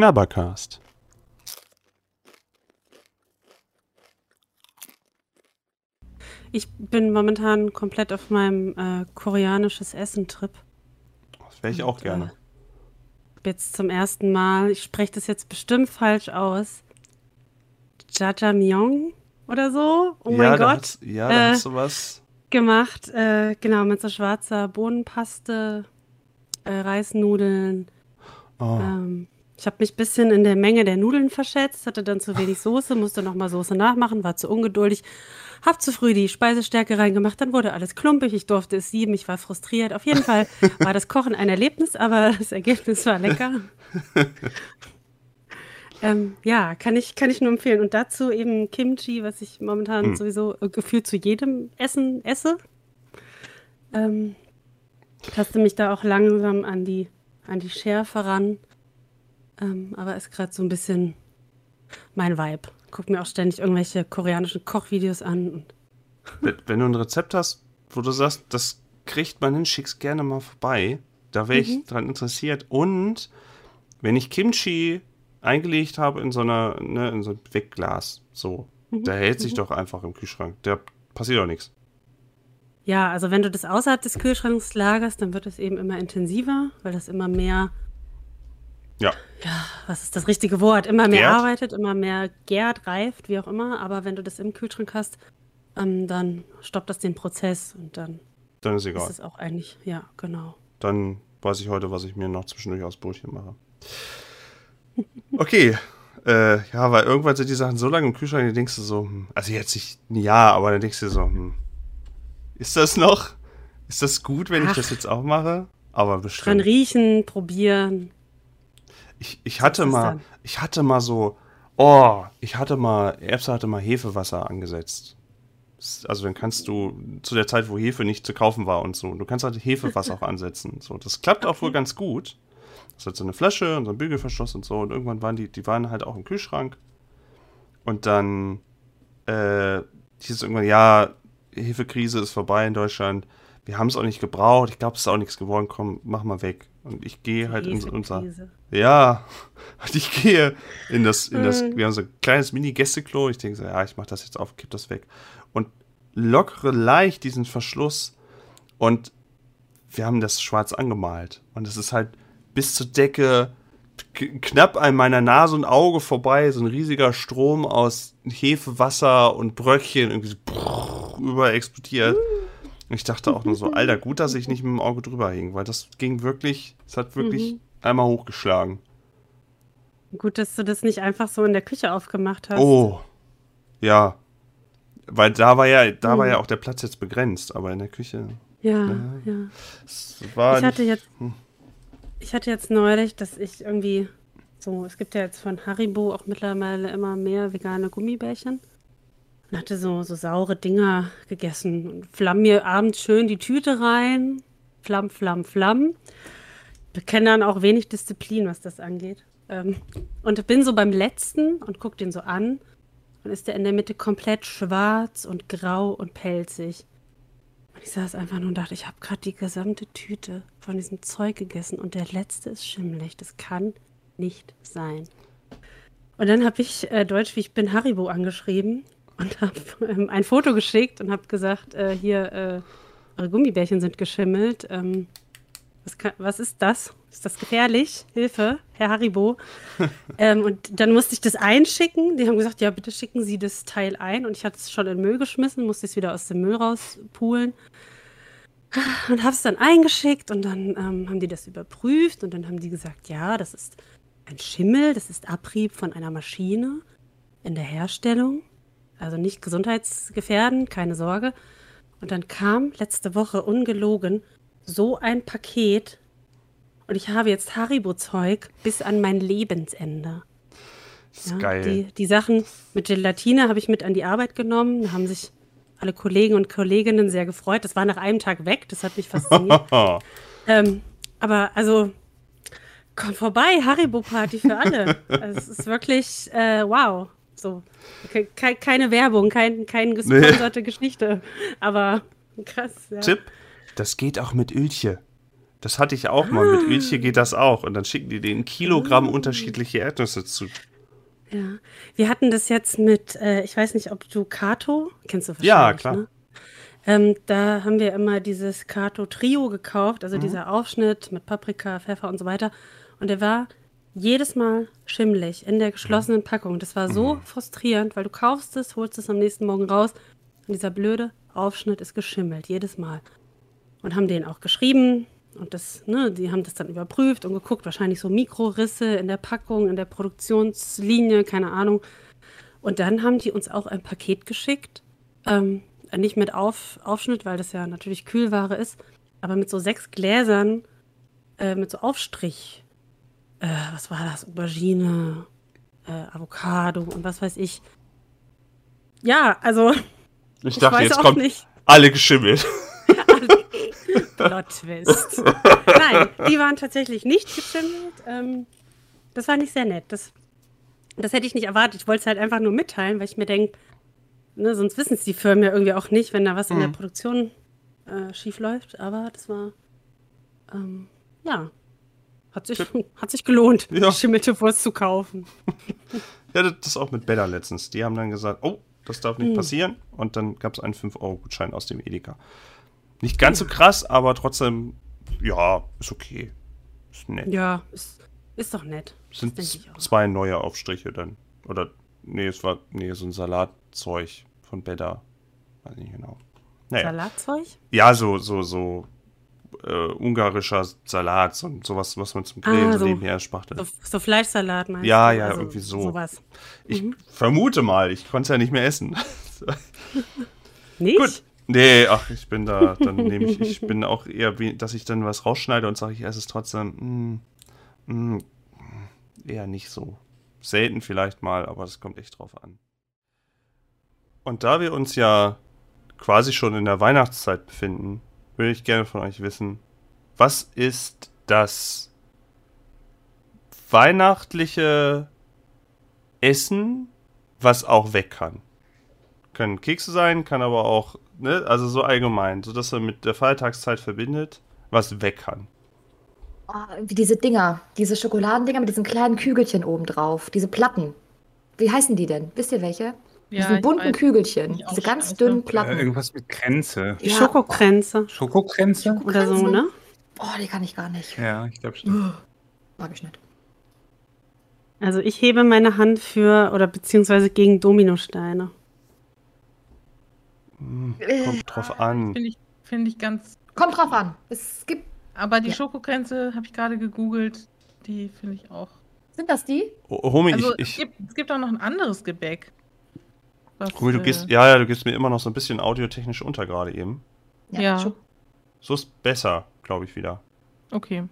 Knabbercast. Ich bin momentan komplett auf meinem äh, koreanisches Essen-Trip. Das wäre ich auch gerne. Äh, jetzt zum ersten Mal, ich spreche das jetzt bestimmt falsch aus. Jajamyeon oder so. Oh ja, mein da Gott. Hat's, ja, da Äh, hast du was. Gemacht, äh, genau, mit so schwarzer Bohnenpaste, äh, Reisnudeln. Oh. Ähm, ich habe mich ein bisschen in der Menge der Nudeln verschätzt, hatte dann zu wenig Soße, musste nochmal Soße nachmachen, war zu ungeduldig, hab zu früh die Speisestärke reingemacht, dann wurde alles klumpig, ich durfte es sieben, ich war frustriert. Auf jeden Fall war das Kochen ein Erlebnis, aber das Ergebnis war lecker. ähm, ja, kann ich, kann ich nur empfehlen. Und dazu eben Kimchi, was ich momentan Hm. sowieso äh, gefühlt zu jedem Essen esse. Ähm, taste mich da auch langsam an die, an die Schärfe ran. Ähm, aber ist gerade so ein bisschen mein Vibe. Guck mir auch ständig irgendwelche koreanischen Kochvideos an. Und Wenn, wenn du ein Rezept hast, wo du sagst, das kriegt man hin, schick's gerne mal vorbei. Da wäre ich dran interessiert. Und wenn ich Kimchi eingelegt habe in so einer, ne, in so ein Wegglas, so, der hält sich doch einfach im Kühlschrank. Da passiert doch nichts. ja, also wenn du das außerhalb des Kühlschranks lagerst, dann wird es eben immer intensiver, weil das immer mehr, Ja. was ist das richtige Wort, immer mehr Gärt? arbeitet, immer mehr gärt, reift, wie auch immer. Aber wenn du das im Kühlschrank hast, ähm, dann stoppt das den Prozess und dann Dann ist ist egal. es auch eigentlich, ja, genau. Dann weiß ich heute, was ich mir noch zwischendurch aus Brötchen mache. Okay. Äh, ja, weil irgendwann sind die Sachen so lange im Kühlschrank, dann denkst du so, hm, also jetzt nicht ein Jahr, aber dann denkst du so, hm, ist das noch? Ist das gut, wenn ich Ach. das jetzt auch mache? Aber Dran bestimmt. riechen, probieren. Ich, ich hatte mal, dann? ich hatte mal so, oh, ich hatte mal, Erbse hatte mal Hefewasser angesetzt. Also dann kannst du zu der Zeit, wo Hefe nicht zu kaufen war und so, du kannst halt Hefewasser auch ansetzen. So, das klappt auch wohl ganz gut. Das hat so eine Flasche und so ein Bügelverschluss und so und irgendwann waren die, die waren halt auch im Kühlschrank. Und dann äh, hieß es irgendwann, ja, Hefekrise ist vorbei in Deutschland. Wir haben es auch nicht gebraucht. Ich glaube, es ist auch nichts geworden. Komm, mach mal weg. Und ich gehe halt in unser ja, und ich gehe in das, in das, Mhm. wir haben so ein kleines Mini-Gästeklo. Ich denke so, ja, ich mache das jetzt auf, kipp das weg. Und lockere leicht diesen Verschluss. Und wir haben das schwarz angemalt. Und es ist halt bis zur Decke knapp an meiner Nase und Auge vorbei. So ein riesiger Strom aus Hefe, Wasser und Bröckchen irgendwie so brrr, überall explodiert. Und ich dachte auch nur so, Alter, gut, dass ich nicht mit dem Auge drüber hing, weil das ging wirklich, es hat wirklich Mhm. einmal hochgeschlagen. Gut, dass du das nicht einfach so in der Küche aufgemacht hast. Oh. Ja. Weil da war ja, da war Mhm. ja auch der Platz jetzt begrenzt, aber in der Küche. Ja, Ja. ja. Es war Ich hatte nicht- jetzt, Hm. ich hatte jetzt neulich, dass ich irgendwie so, es gibt ja jetzt von Haribo auch mittlerweile immer mehr vegane Gummibärchen. Und hatte so, so saure Dinger gegessen und flamm mir abends schön die Tüte rein. Flamm, flamm, flamm. Bekenne dann auch wenig Disziplin, was das angeht. Ähm, und bin so beim letzten und guck den so an. Und ist der in der Mitte komplett schwarz und grau und pelzig. Und ich saß einfach nur und dachte, ich habe gerade die gesamte Tüte von diesem Zeug gegessen und der letzte ist schimmelig. Das kann nicht sein. Und dann habe ich äh, Deutsch, wie ich bin, Haribo angeschrieben und habe ähm, ein Foto geschickt und habe gesagt, äh, hier, äh, eure Gummibärchen sind geschimmelt. Ähm, was, kann, was ist das? Ist das gefährlich? Hilfe, Herr Haribo. ähm, und dann musste ich das einschicken. Die haben gesagt, ja, bitte schicken Sie das Teil ein. Und ich hatte es schon in Müll geschmissen, musste es wieder aus dem Müll rauspulen. Und habe es dann eingeschickt und dann ähm, haben die das überprüft und dann haben die gesagt, ja, das ist ein Schimmel, das ist Abrieb von einer Maschine in der Herstellung. Also nicht gesundheitsgefährdend, keine Sorge. Und dann kam letzte Woche ungelogen so ein Paket und ich habe jetzt Haribo-Zeug bis an mein Lebensende. Das ist Ja, geil. Die, die Sachen mit Gelatine habe ich mit an die Arbeit genommen. Da haben sich alle Kollegen und Kolleginnen sehr gefreut. Das war nach einem Tag weg. Das hat mich fasziniert. ähm, aber also, komm vorbei, Haribo-Party für alle. also, es ist wirklich, äh, wow. So, ke ke keine Werbung, kein, keine gesponserte Geschichte. Aber krass, ja. Tipp, das geht auch mit Ölche. Das hatte ich auch mal. Mit Ölche geht das auch. Und dann schicken die den Kilogramm unterschiedliche Erdnüsse zu. Ja. Wir hatten das jetzt mit, äh, ich weiß nicht, ob du Kato, kennst du wahrscheinlich, Ja, klar. Ne? Ähm, da haben wir immer dieses Kato Trio gekauft, also dieser Aufschnitt mit Paprika, Pfeffer und so weiter. Und der war jedes Mal schimmelig in der geschlossenen Packung. Das war so frustrierend, weil du kaufst es, holst es am nächsten Morgen raus und dieser blöde Aufschnitt ist geschimmelt, jedes Mal. Und haben den auch geschrieben und das, ne, die haben das dann überprüft und geguckt, wahrscheinlich so Mikrorisse in der Packung, in der Produktionslinie, keine Ahnung. Und dann haben die uns auch ein Paket geschickt, ähm, nicht mit Auf, Aufschnitt, weil das ja natürlich Kühlware ist, aber mit so sechs Gläsern, äh, mit so Aufstrich. Äh, was war das? Aubergine, äh, Avocado und was weiß ich. Ja, also Ich ich dachte, weiß jetzt auch kommt nicht. alle geschimmelt. Plot Twist. Nein, die waren tatsächlich nicht geschimmelt. Ähm, das war nicht sehr nett. Das, das hätte ich nicht erwartet. Ich wollte es halt einfach nur mitteilen, weil ich mir denke, ne, sonst wissen es die Firmen ja irgendwie auch nicht, wenn da was in der Mhm. Produktion äh, schief läuft. Aber das war, ähm, ja, hat sich, hat sich gelohnt, Ja. geschimmelte Wurst zu kaufen. Ja, das auch mit Bella letztens. Die haben dann gesagt, oh, das darf nicht passieren. Und dann gab es einen 5-Euro-Gutschein aus dem Edeka. Nicht ganz so krass, aber trotzdem, ja, ist okay. Ist nett. Ja, ist, ist doch nett. sind das auch. zwei neue Aufstriche dann. Oder, nee, es war, nee, so ein Salatzeug von Bella. Weiß nicht genau. Naja. Salatzeug? Ja, so, so, so äh, ungarischer Salat, so, sowas, was man zum Grillen Ah, so nebenher spachtet. So, so Fleischsalat meinst Ja, du? ja, Also irgendwie so. Sowas. Ich Mhm. vermute mal, ich konnte es ja nicht mehr essen. Nicht? Gut. Nee, ach, ich bin da, dann nehme ich, ich bin auch eher, wie, dass ich dann was rausschneide und sage, ich esse es trotzdem. Mm, mm, eher nicht so. Selten vielleicht mal, aber das kommt echt drauf an. Und da wir uns ja quasi schon in der Weihnachtszeit befinden, würde ich gerne von euch wissen, was ist das weihnachtliche Essen, was auch weg kann? Können Kekse sein, kann aber auch, ne, also so allgemein, so dass er mit der Feiertagszeit verbindet, was weg kann. Oh, irgendwie diese Dinger, diese Schokoladendinger mit diesen kleinen Kügelchen oben drauf, diese Platten. Wie heißen die denn? Wisst ihr welche? Diesen ich bunten weiß. Kügelchen, diese ganz dünnen Äh, Platten. irgendwas mit. Die Ja. Schokokränze Schokokränze? oder so, ne? Oh, die kann ich gar nicht. Ja, ich glaube schon. Mag ich nicht. Also ich hebe meine Hand für oder beziehungsweise gegen Dominosteine. Hm, Äh, kommt drauf an. Finde ich, find ich ganz. Kommt drauf an. Es gibt. Aber die Ja. Schokokränze habe ich gerade gegoogelt. Die finde ich auch. Sind das die? Oh, Homie, Also ich, es, ich, gibt, es gibt auch noch ein anderes Gebäck. Was, Homie, du äh, gehst, ja, ja, du gehst mir immer noch so ein bisschen audiotechnisch unter gerade eben. Ja. Schok- So ist besser, glaube ich, wieder. Okay.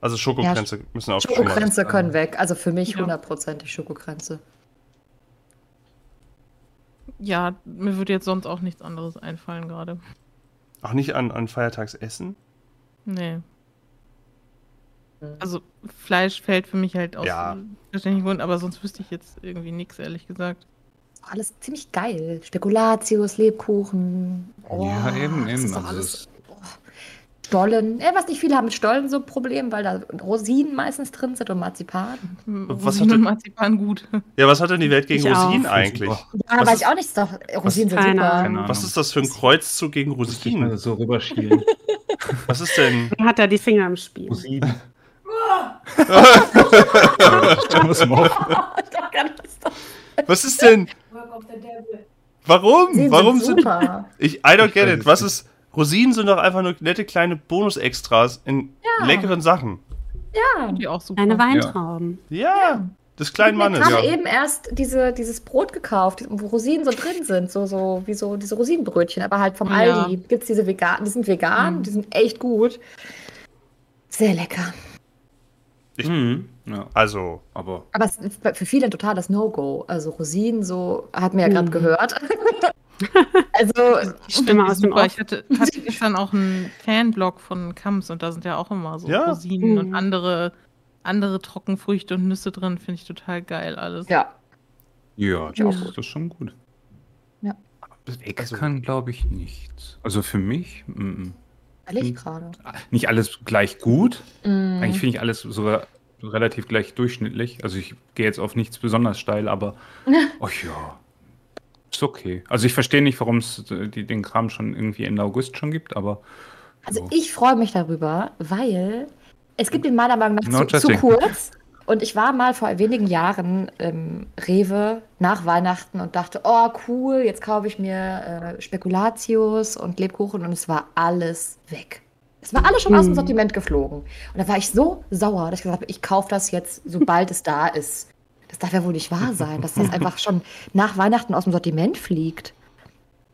Also Schokokränze müssen auch. Schokokränze können weg. Also für mich Ja. hundertprozentig Schokokränze. Ja, mir würde jetzt sonst auch nichts anderes einfallen gerade. Auch nicht an, an Feiertagsessen? Nee. Also Fleisch fällt für mich halt aus Ja. verständlichen Gründen, aber sonst wüsste ich jetzt irgendwie nichts, ehrlich gesagt. Alles ziemlich geil. Spekulatius, Lebkuchen. Ja, eben, das eben. Ist doch Also alles, oh. Stollen. Ja, was nicht viele haben mit Stollen so ein Problem, weil da Rosinen meistens drin sind und Marzipan. Was Rosinen hatte- und Marzipan gut. Ja, was hat denn die Welt gegen Ich auch. Rosinen Super. eigentlich? Ja, Was weiß ist- ich auch nicht. Doch, Rosinen sind Keine super. Keine. Was ist das für ein Kreuzzug gegen Muss ich mal Rosinen? so rüberschielen. Was ist denn? Hat er die Finger im Spiel. Rosinen. Was ist denn? Warum? Rosinen Warum sind sind. super. Ich, I don't get it. Was ist. Rosinen sind doch einfach nur nette kleine Bonusextras in Ja. leckeren Sachen. Ja. Die auch super. Eine Weintrauben. Ja, des kleinen Ich habe Mannes. Ja. eben erst diese, dieses Brot gekauft, wo Rosinen so drin sind, so, so wie so diese Rosinenbrötchen, aber halt vom Ja. Aldi. Gibt es diese vegan, die sind vegan, Mhm. die sind echt gut. Sehr lecker. Mhm. Ja, Also, aber Aber es ist für viele ein totales No-Go. Also Rosinen, so hat mir ja gerade Mhm. gehört. also, Stimme aus dem super. Off. Ich hatte, hatte gestern auch einen Fanblog von Kams und da sind ja auch immer so Ja. Rosinen Mhm. und andere, andere Trockenfrüchte und Nüsse drin. Finde ich total geil alles. ja. ja, Ja. das ist schon gut. Ja. Weg Also- kann, glaube ich, nichts. Also für mich, mm, Ehrlich gerade. Nicht alles gleich gut. Mm. Eigentlich finde ich alles sogar relativ gleich durchschnittlich. Also ich gehe jetzt auf nichts besonders steil, aber oh ja, ist okay. Also ich verstehe nicht, warum es äh, die- den Kram schon irgendwie Ende August schon gibt, aber Also Ja. ich freue mich darüber, weil es gibt in meiner Meinung nach No zu, zu kurz. Und ich war mal vor wenigen Jahren im Rewe nach Weihnachten und dachte, oh cool, jetzt kaufe ich mir äh, Spekulatius und Lebkuchen und es war alles weg. Es war alles schon aus dem Hm. Sortiment geflogen. Und da war ich so sauer, dass ich gesagt habe, ich kaufe das jetzt, sobald es da ist. Das darf ja wohl nicht wahr sein, dass das einfach schon nach Weihnachten aus dem Sortiment fliegt.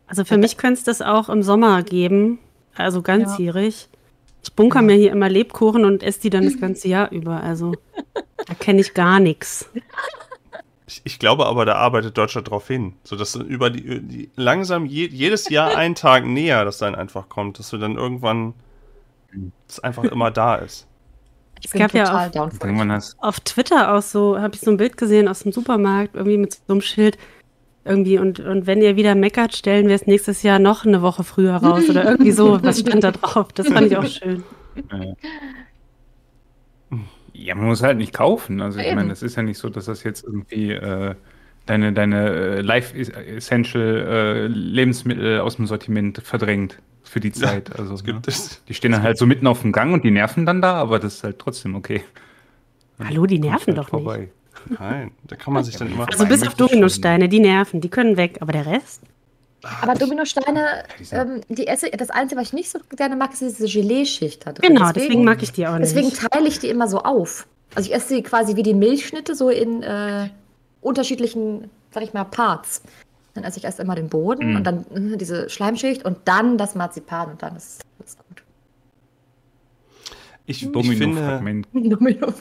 Also für mich könnte es das auch im Sommer geben, also ganzjährig. Ich bunker mir hier immer Lebkuchen und esse die dann das ganze Jahr über. Also da kenne ich gar nichts. Ich, ich glaube aber, da arbeitet Deutschland drauf hin. So dass dann über die, die langsam je, jedes Jahr einen Tag näher das dann einfach kommt, dass du dann irgendwann es einfach immer da ist. Ich Es gab ja auch- down Auf Twitter auch so, habe ich so ein Bild gesehen aus dem Supermarkt, irgendwie mit so einem Schild. Irgendwie, und, und wenn ihr wieder meckert, stellen wir es nächstes Jahr noch eine Woche früher raus oder irgendwie so. Was stand da drauf? Das fand ich auch schön. Ja, man muss halt nicht kaufen. Also ich Eben. meine, es ist ja nicht so, dass das jetzt irgendwie äh, deine, deine äh, Life Essential äh, Lebensmittel aus dem Sortiment verdrängt für die Zeit. also, Es gibt ne? es. Die stehen dann halt so mitten auf dem Gang und die nerven dann da, aber das ist halt trotzdem okay. Hallo, die nerven halt doch nicht. vorbei. Nein, da kann man sich dann immer. Also bis auf. Dominosteine, die nerven, die können weg, aber der Rest? Aber Dominosteine, ähm, die esse, das Einzige, was ich nicht so gerne mag, ist diese Gelee-Schicht da drin. Genau, deswegen, mag ich die auch nicht. Deswegen teile ich die immer so auf. Also ich esse sie quasi wie die Milchschnitte, so in äh, unterschiedlichen, sag ich mal, Parts. Dann esse ich erst immer den Boden Mm. und dann äh, diese Schleimschicht und dann das Marzipan und dann ist das gut. Ich, ich finde, Domino-Fragment Domino.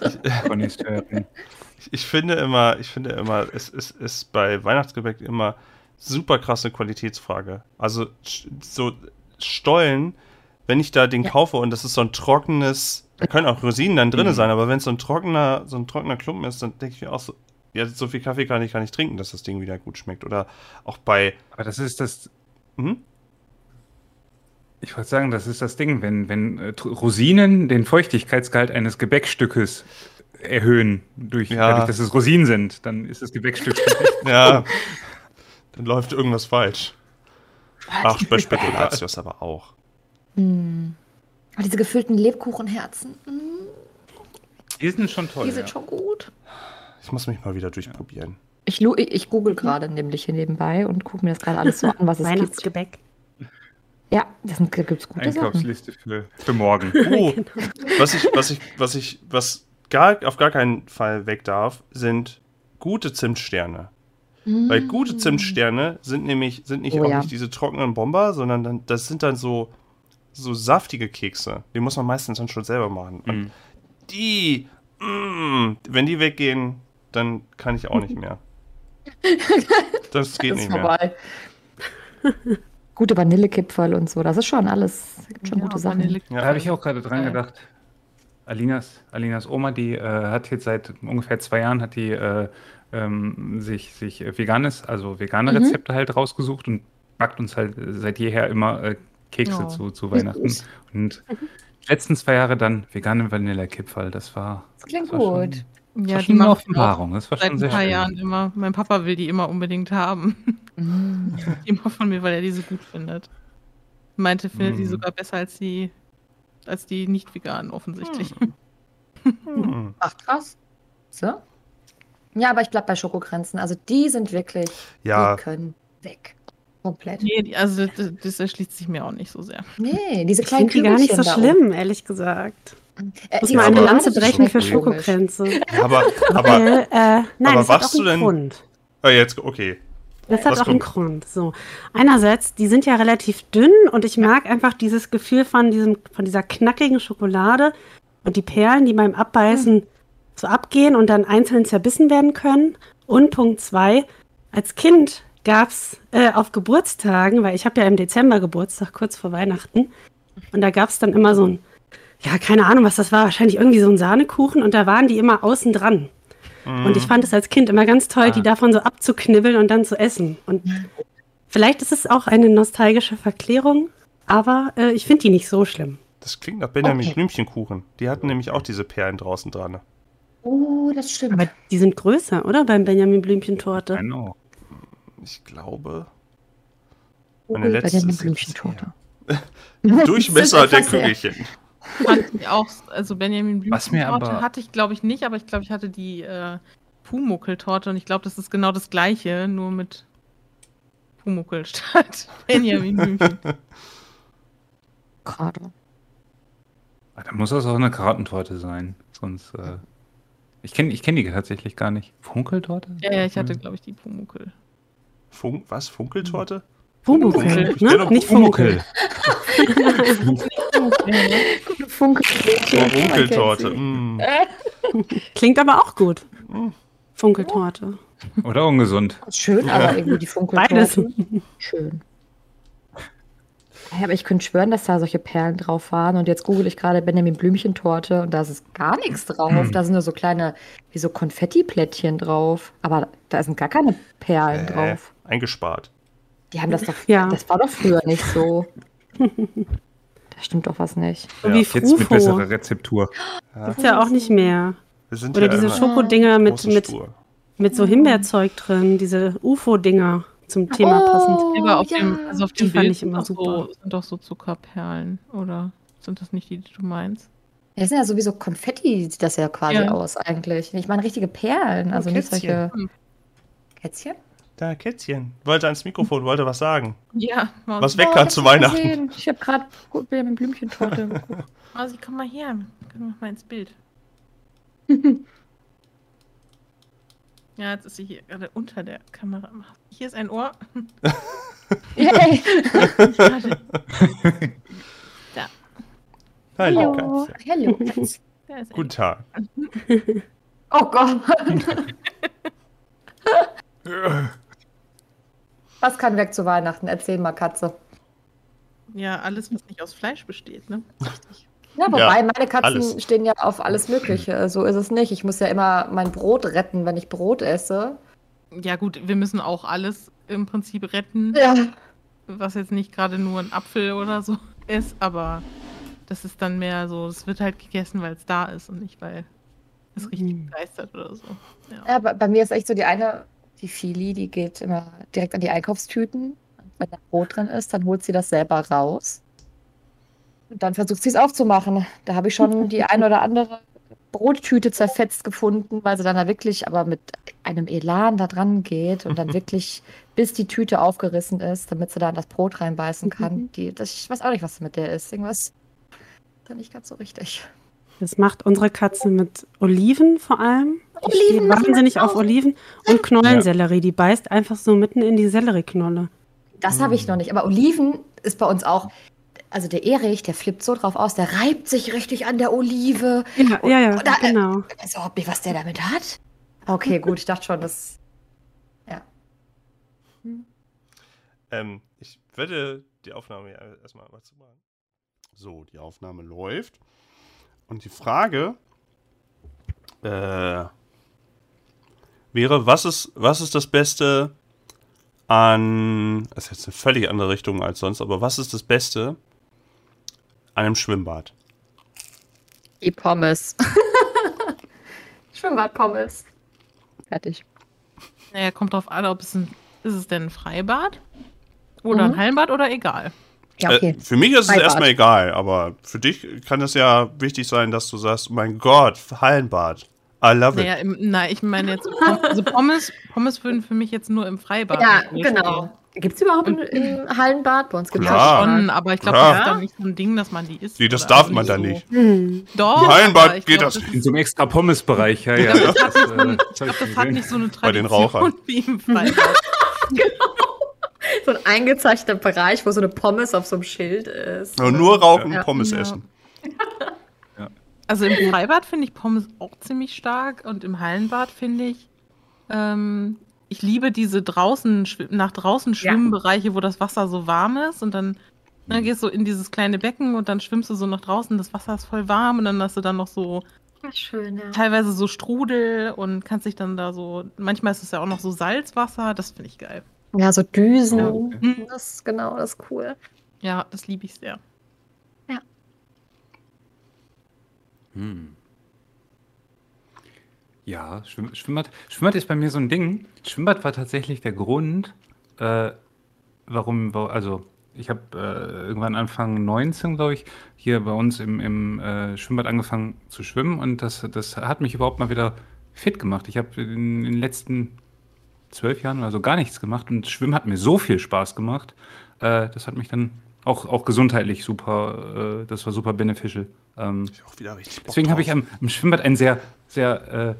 Konnoisseurin. ich finde immer, ich finde immer, es ist, ist bei Weihnachtsgebäck immer super krasse Qualitätsfrage. Also so Stollen, wenn ich da den Ja. kaufe und das ist so ein trockenes, da können auch Rosinen dann drin Mhm. sein, aber wenn es so ein trockener, so ein trockener Klumpen ist, dann denke ich mir auch so, ja, so viel Kaffee kann ich gar nicht trinken, dass das Ding wieder gut schmeckt. Oder auch bei, Aber das ist das, hm? ich wollte sagen, das ist das Ding, wenn, wenn äh, Rosinen den Feuchtigkeitsgehalt eines Gebäckstückes erhöhen, durch, Ja. dadurch, dass es Rosinen sind, dann ist das Gebäckstück ja, dann läuft irgendwas falsch. Ach, bei Spekulatius aber auch. Hm. Aber diese gefüllten Lebkuchenherzen, mm, Die sind schon toll. die sind ja. schon gut. Ich muss mich mal wieder durchprobieren. Ich, ich, ich google gerade nämlich hier nebenbei und gucke mir das gerade alles so an, was es gibt. Weihnachtsgebäck. Ja, das sind, gibt's gute Sachen. Einkaufsliste für, für morgen. Oh, was ich, was ich, was ich, was gar, auf gar keinen Fall weg darf, sind gute Zimtsterne. Weil gute Zimtsterne sind nämlich, sind nicht Mm. Oh auch ja. nicht diese trockenen Bomber, sondern dann, das sind dann so, so saftige Kekse. Die muss man meistens dann schon selber machen. Und Mhm. die, mm, wenn die weggehen, dann kann ich auch nicht mehr. Das geht Das nicht ist mehr. vorbei. Gute Vanillekipferl und so, das ist schon alles, es gibt schon Ja, gute Sachen. Vanille- Da habe ich auch gerade dran gedacht. Alinas, Alinas Oma, die äh, hat jetzt seit ungefähr zwei Jahren hat die äh, ähm, sich, sich äh, veganes, also vegane Mhm. Rezepte halt rausgesucht und backt uns halt äh, seit jeher immer äh, Kekse Oh. zu, zu Weihnachten. Und die letzten zwei Jahre dann vegane Vanillekipferl. Das war, Das klingt das war gut. Schon, Ja, das war die schon eine ich auch Offenbarung. Das war seit schon ein sehr paar schön. Jahren immer. Mein Papa will die immer unbedingt haben. Mm. immer von mir, weil er die so gut findet. Meinte, findet die Mhm. sogar besser als die, als die nicht veganen offensichtlich. Hm. Ach, krass. So? Ja, aber ich bleib bei Schokogrenzen. Also die sind wirklich, Ja, die können weg. Komplett. Nee, also das, das erschließt sich mir auch nicht so sehr. Nee, diese Ich kleinen finde die gar nicht so schlimm, ehrlich gesagt. oben. Äh, Muss mal aber- eine Lanze brechen für. Schokogrenze. aber, aber, Weil, äh, nein, aber das hat wachst auch du einen denn- Grund. ah, jetzt, okay. Das hat Was auch einen kommt? Grund. So. Einerseits, die sind ja relativ dünn und ich mag einfach dieses Gefühl von, diesem, von dieser knackigen Schokolade und die Perlen, die beim Abbeißen so abgehen und dann einzeln zerbissen werden können. Und Punkt zwei, als Kind gab es äh, auf Geburtstagen, weil ich habe ja im Dezember Geburtstag, kurz vor Weihnachten, und da gab es dann immer so ein, ja, keine Ahnung, was das war, wahrscheinlich irgendwie so ein Sahnekuchen und da waren die immer außen dran. Und ich fand es als Kind immer ganz toll, die davon so abzuknibbeln und dann zu essen. Und vielleicht ist es auch eine nostalgische Verklärung, aber äh, ich finde die nicht so schlimm. Das klingt nach Benjamin Okay. Blümchenkuchen. Die hatten nämlich auch diese Perlen draußen dran. Oh, das stimmt. Aber die sind größer, oder? Beim Benjamin Blümchentorte. Genau. Ich glaube, Oh, meine bei letzte der ist Blümchentorte. Durchmesser der Kügelchen. Fand ich auch, also Benjamin Was mir Blümchentorte aber- hatte ich, glaube ich, nicht, aber ich glaube, ich hatte die äh, Pumuckeltorte und ich glaube, das ist genau das gleiche, nur mit Pumuckel statt Benjamin Blümchen. Gerade. Ah, Da muss das auch eine Kartentorte sein. Sonst. Äh, ich kenne ich kenn die tatsächlich gar nicht. Funkeltorte? ja, ja, ich hatte, glaube ich, die Pumuckel. Funk, was? Funkeltorte? Doch ne? Nicht Funkel. Funkel. Oh, Funkeltorte. Mm. Klingt aber auch gut. Funkeltorte. Oder ungesund. Schön, aber irgendwie die Funkeltorte. Beides. Schön. Ja, aber ich könnte schwören, dass da solche Perlen drauf waren. Und jetzt google ich gerade Benjamin Blümchentorte und da ist gar nichts drauf. Da sind nur so kleine, wie so Konfettiplättchen drauf. Aber da sind gar keine Perlen Äh, drauf. eingespart. Die haben das doch. Ja. Das war doch früher nicht so. da stimmt doch was nicht. So wie jetzt mit besserer Rezeptur. Gibt's ja auch nicht mehr. Wir sind Oder ja diese Schokodinger mit, mit, mit so Himbeerzeug drin. Diese UFO-Dinger zum Thema passend. Oh, Aber auf ja. dem, also auf Die dem fand Bild ich immer sind, doch super. so, sind doch so Zuckerperlen, oder sind das nicht die, die du meinst? Das sind ja sowieso Konfetti, sieht das ja quasi Ja. aus eigentlich. Ich meine richtige Perlen, also nicht Kätzchen. solche Kätzchen. Da, Kätzchen. Wollte ans Mikrofon, wollte was sagen. Ja, Mausi, Was weg Oh, kann ich zu Weihnachten. gesehen. Ich habe gerade Benjamin Blümchentorte geguckt. Mausi, komm mal her. Komm mal ins Bild. ja, jetzt ist sie hier gerade unter der Kamera. Hier ist ein Ohr. Yay. Warte, Hallo, Hallo. Katze. Hallo. da Guten Tag. Oh Gott. Was kann weg zu Weihnachten? Erzähl mal, Katze. Ja, alles, was nicht aus Fleisch besteht, ne? Richtig. Ja, wobei Ja, meine Katzen alles. stehen ja auf alles Mögliche. So ist es nicht. Ich muss ja immer mein Brot retten, wenn ich Brot esse. Ja, gut, wir müssen auch alles im Prinzip retten, Ja. was jetzt nicht gerade nur ein Apfel oder so ist, aber das ist dann mehr so, es wird halt gegessen, weil es da ist und nicht, weil es richtig Mhm. begeistert oder so. Ja. Ja, bei, bei mir ist echt so die eine, die Fili, die geht immer direkt an die Einkaufstüten. Wenn da Brot drin ist, dann holt sie das selber raus. Und dann versucht sie es aufzumachen. Da habe ich schon die ein oder andere Brottüte zerfetzt gefunden, weil sie dann da wirklich aber mit einem Elan da dran geht und dann wirklich bis die Tüte aufgerissen ist, damit sie da in das Brot reinbeißen kann. Die, das, ich weiß auch nicht, was mit der ist. Irgendwas da nicht ganz so richtig. Das macht unsere Katze mit Oliven vor allem. Die Oliven wahnsinnig auf auch. Oliven und Knollensellerie. Die beißt einfach so mitten in die Sellerieknolle. Das habe ich noch nicht. Aber Oliven ist bei uns auch. Also der Erich, der flippt so drauf aus, der reibt sich richtig an der Olive. Ja, ja, ja, Oder, äh, genau. Also, ob ich, was der damit hat? Okay, gut, ich dachte schon, das. Ja. Ähm, ich werde die Aufnahme ja erstmal mal zu machen. So, die Aufnahme läuft. Und die Frage äh, wäre, was ist, was ist das Beste an, das ist jetzt eine völlig andere Richtung als sonst, aber was ist das Beste an einem Schwimmbad? Die Pommes. Schwimmbad-Pommes. Fertig. Naja, kommt drauf an, ob es ein, ist es denn ein Freibad oder Mhm. ein Hallenbad oder egal. Ja, okay. Äh, für mich ist es Freibad. erstmal egal, aber für dich kann es ja wichtig sein, dass du sagst, mein Gott, Hallenbad. I love Naja, it. im, nein, ich meine jetzt, also Pommes, Pommes würden für mich jetzt nur im Freibad. ja, genau. Gibt es überhaupt ein, ein Hallenbad? Bei uns gibt es. Schon, aber ich glaube, das ist dann nicht so ein Ding, dass man die isst. Nee, das darf also man da so. nicht. Hm. Doch, Im Hallenbad ich geht glaub, das. In so einem extra Pommes-Bereich, ja, ja. Das hat das, nicht äh, Ich glaube, das hat nicht so eine Bei den Tradition Rauchern. wie im Freibad. so ein eingezeichneter Bereich, wo so eine Pommes auf so einem Schild ist. Aber nur rauchen, Ja. Pommes Ja. essen. Also im Freibad finde ich Pommes auch ziemlich stark und im Hallenbad finde ich, ähm, ich liebe diese draußen, nach draußen Schwimmbereiche, wo das Wasser so warm ist und dann, dann gehst du in dieses kleine Becken und dann schwimmst du so nach draußen, das Wasser ist voll warm und dann hast du dann noch so Schön, ja. teilweise so Strudel und kannst dich dann da so, manchmal ist es ja auch noch so Salzwasser, das finde ich geil. Ja, so Düsen. Ja, okay. Das, genau, das ist cool. Ja, das liebe ich sehr. Hm. Ja, Schwimm Schwimmbad, Schwimmbad ist bei mir so ein Ding. Schwimmbad war tatsächlich der Grund, äh, warum, also ich habe äh, irgendwann Anfang 19, glaube ich, hier bei uns im, im äh, Schwimmbad angefangen zu schwimmen und das, das hat mich überhaupt mal wieder fit gemacht. Ich habe in, in den letzten zwölf Jahren oder so gar nichts gemacht und Schwimmen hat mir so viel Spaß gemacht. Äh, das hat mich dann auch, auch gesundheitlich super, äh, das war super beneficial. Ähm, auch wieder richtig Bock deswegen habe ich am, am, Schwimmbad ein sehr, sehr äh,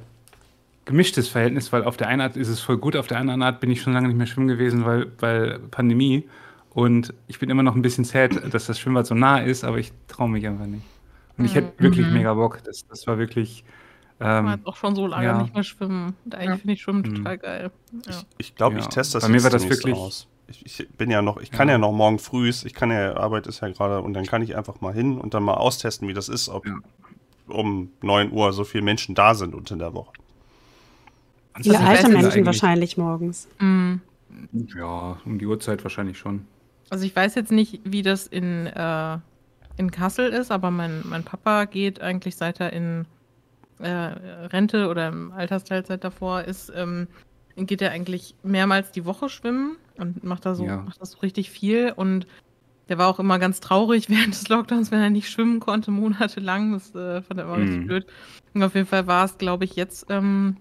gemischtes Verhältnis, weil auf der einen Art ist es voll gut, auf der anderen Art bin ich schon lange nicht mehr schwimmen gewesen, weil, weil Pandemie. Und ich bin immer noch ein bisschen sad, dass das Schwimmbad so nah ist, aber ich traue mich einfach nicht. Und ich hätte mhm. wirklich mega Bock. Das, das war wirklich. Ähm, ich auch schon so lange ja. nicht mehr schwimmen. Und eigentlich ja. finde ich Schwimmen mhm. total geil. Ja. Ich, ich glaube, ich teste das Bei mir war das wirklich aus. Ich, ich, bin ja noch, ich kann ja, noch morgen früh, ich kann ja, Arbeit ist ja gerade, und dann kann ich einfach mal hin und dann mal austesten, wie das ist, ob um 9 Uhr so viele Menschen da sind unter der Woche. Viele alte Menschen wahrscheinlich morgens. Mhm. Ja, um die Uhrzeit wahrscheinlich schon. Also ich weiß jetzt nicht, wie das in, äh, in Kassel ist, aber mein, mein Papa geht eigentlich, seit er in äh, Rente oder im Altersteilzeit davor ist, ähm, geht er eigentlich mehrmals die Woche schwimmen und macht da so, ja. macht das so richtig viel. Und der war auch immer ganz traurig während des Lockdowns, wenn er nicht schwimmen konnte, monatelang. Das äh, fand er immer mhm. richtig blöd. Und auf jeden Fall war es, glaube ich, jetzt ähm,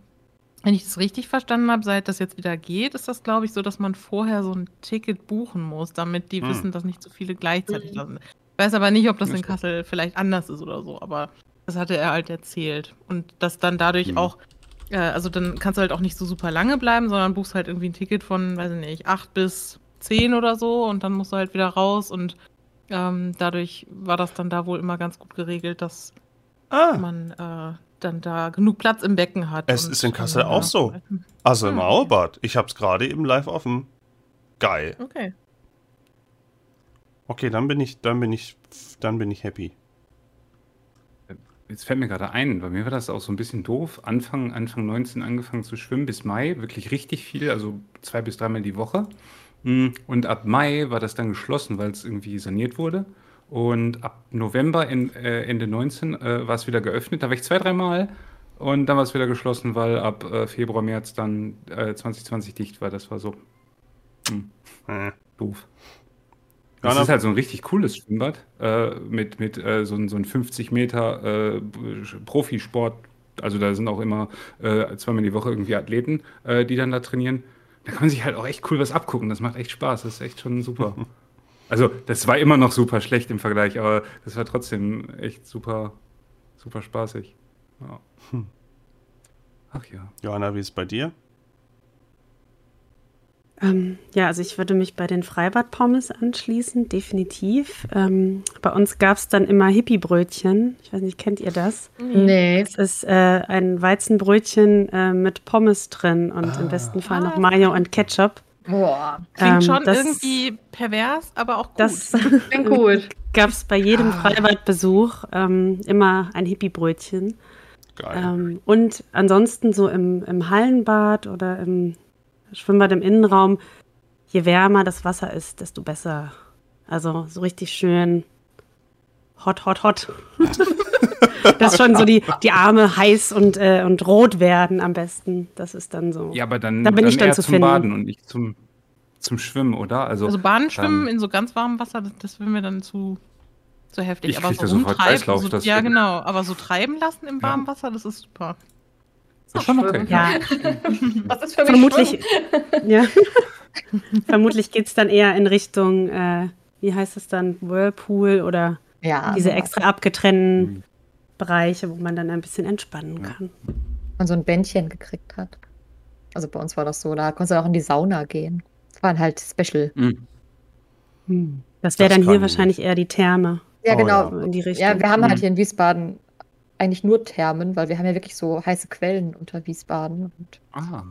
wenn ich das richtig verstanden habe, seit das jetzt wieder geht, ist das, glaube ich, so, dass man vorher so ein Ticket buchen muss, damit die hm. wissen, dass nicht so viele gleichzeitig da sind. Ich weiß aber nicht, ob das in Kassel vielleicht anders ist oder so, aber das hatte er halt erzählt. Und dass dann dadurch hm. auch, äh, also dann kannst du halt auch nicht so super lange bleiben, sondern buchst halt irgendwie ein Ticket von, weiß ich nicht, acht bis zehn oder so und dann musst du halt wieder raus und ähm, dadurch war das dann da wohl immer ganz gut geregelt, dass ah. man äh, dann da genug Platz im Becken hat. Es ist in Kassel auch so. Also im hm. Auerbad. Ich habe es gerade eben live offen. Geil. Okay. Okay, dann bin ich, dann bin ich, dann bin ich happy. Jetzt fällt mir gerade ein, bei mir war das auch so ein bisschen doof. Anfang, Anfang 19 angefangen zu schwimmen bis Mai, wirklich richtig viel, also zwei bis dreimal die Woche. Hm, und ab Mai war das dann geschlossen, weil es irgendwie saniert wurde. Und ab November, in, äh, Ende 19, äh, war es wieder geöffnet. Da war ich zwei, dreimal. Und dann war es wieder geschlossen, weil ab äh, Februar, März dann 2020 äh, dicht war. Das war so hm. Äh. doof. Das ist halt so ein richtig cooles Schwimmbad äh, mit, mit so, so ein 50 Meter Profisport. Also da sind auch immer zweimal die Woche irgendwie Athleten, die dann da trainieren. Da kann man sich halt auch echt cool was abgucken. Das macht echt Spaß. Das ist echt schon super. Also, das war immer noch super schlecht im Vergleich, aber das war trotzdem echt super, super spaßig. Ja. Hm. Ach ja. Johanna, wie ist es bei dir? Ähm, ja, also ich würde mich bei den Freibad-Pommes anschließen, definitiv. Ähm, bei uns gab es dann immer Hippie-Brötchen. Ich weiß nicht, kennt ihr das? Nee. Es ist äh, ein Weizenbrötchen äh, mit Pommes drin und ah. im besten Fall noch Mayo und Ketchup. Boah. Klingt ähm, schon das, irgendwie pervers, aber auch gut. Das klingt gut. Gab es bei jedem ah. Freibadbesuch ähm, immer ein Hippie-Brötchen. Geil. Ähm, und ansonsten so im, im Hallenbad oder im Schwimmbad im Innenraum, je wärmer das Wasser ist, desto besser. Also so richtig schön hot, hot, hot. dass schon so die, die Arme heiß und, äh, und rot werden am besten. Das ist dann so. Ja, aber dann, da bin dann ich dann eher zu zum finden. Baden und nicht zum, zum Schwimmen, oder? Also, also Baden, Schwimmen in so ganz warmem Wasser, das, das will mir dann zu, zu heftig. Ich aber so rumtreiben, so, ja genau, aber so treiben lassen im warmen ja. Wasser, das ist super. Das ist schon okay. Ja. Was ist für mich Vermutlich, ja. Vermutlich geht es dann eher in Richtung, äh, wie heißt es dann, Whirlpool oder ja, diese extra abgetrennten mhm. Bereiche, wo man dann ein bisschen entspannen kann. Man so ein Bändchen gekriegt hat. Also bei uns war das so, da konntest du auch in die Sauna gehen. Das war halt special. Mhm. Hm. Das wäre dann hier wahrscheinlich eher die Therme. Ja, oh, genau. Ja. In die Richtung. Ja, wir haben halt hier in Wiesbaden eigentlich nur Thermen, weil wir haben ja wirklich so heiße Quellen unter Wiesbaden. Und ah.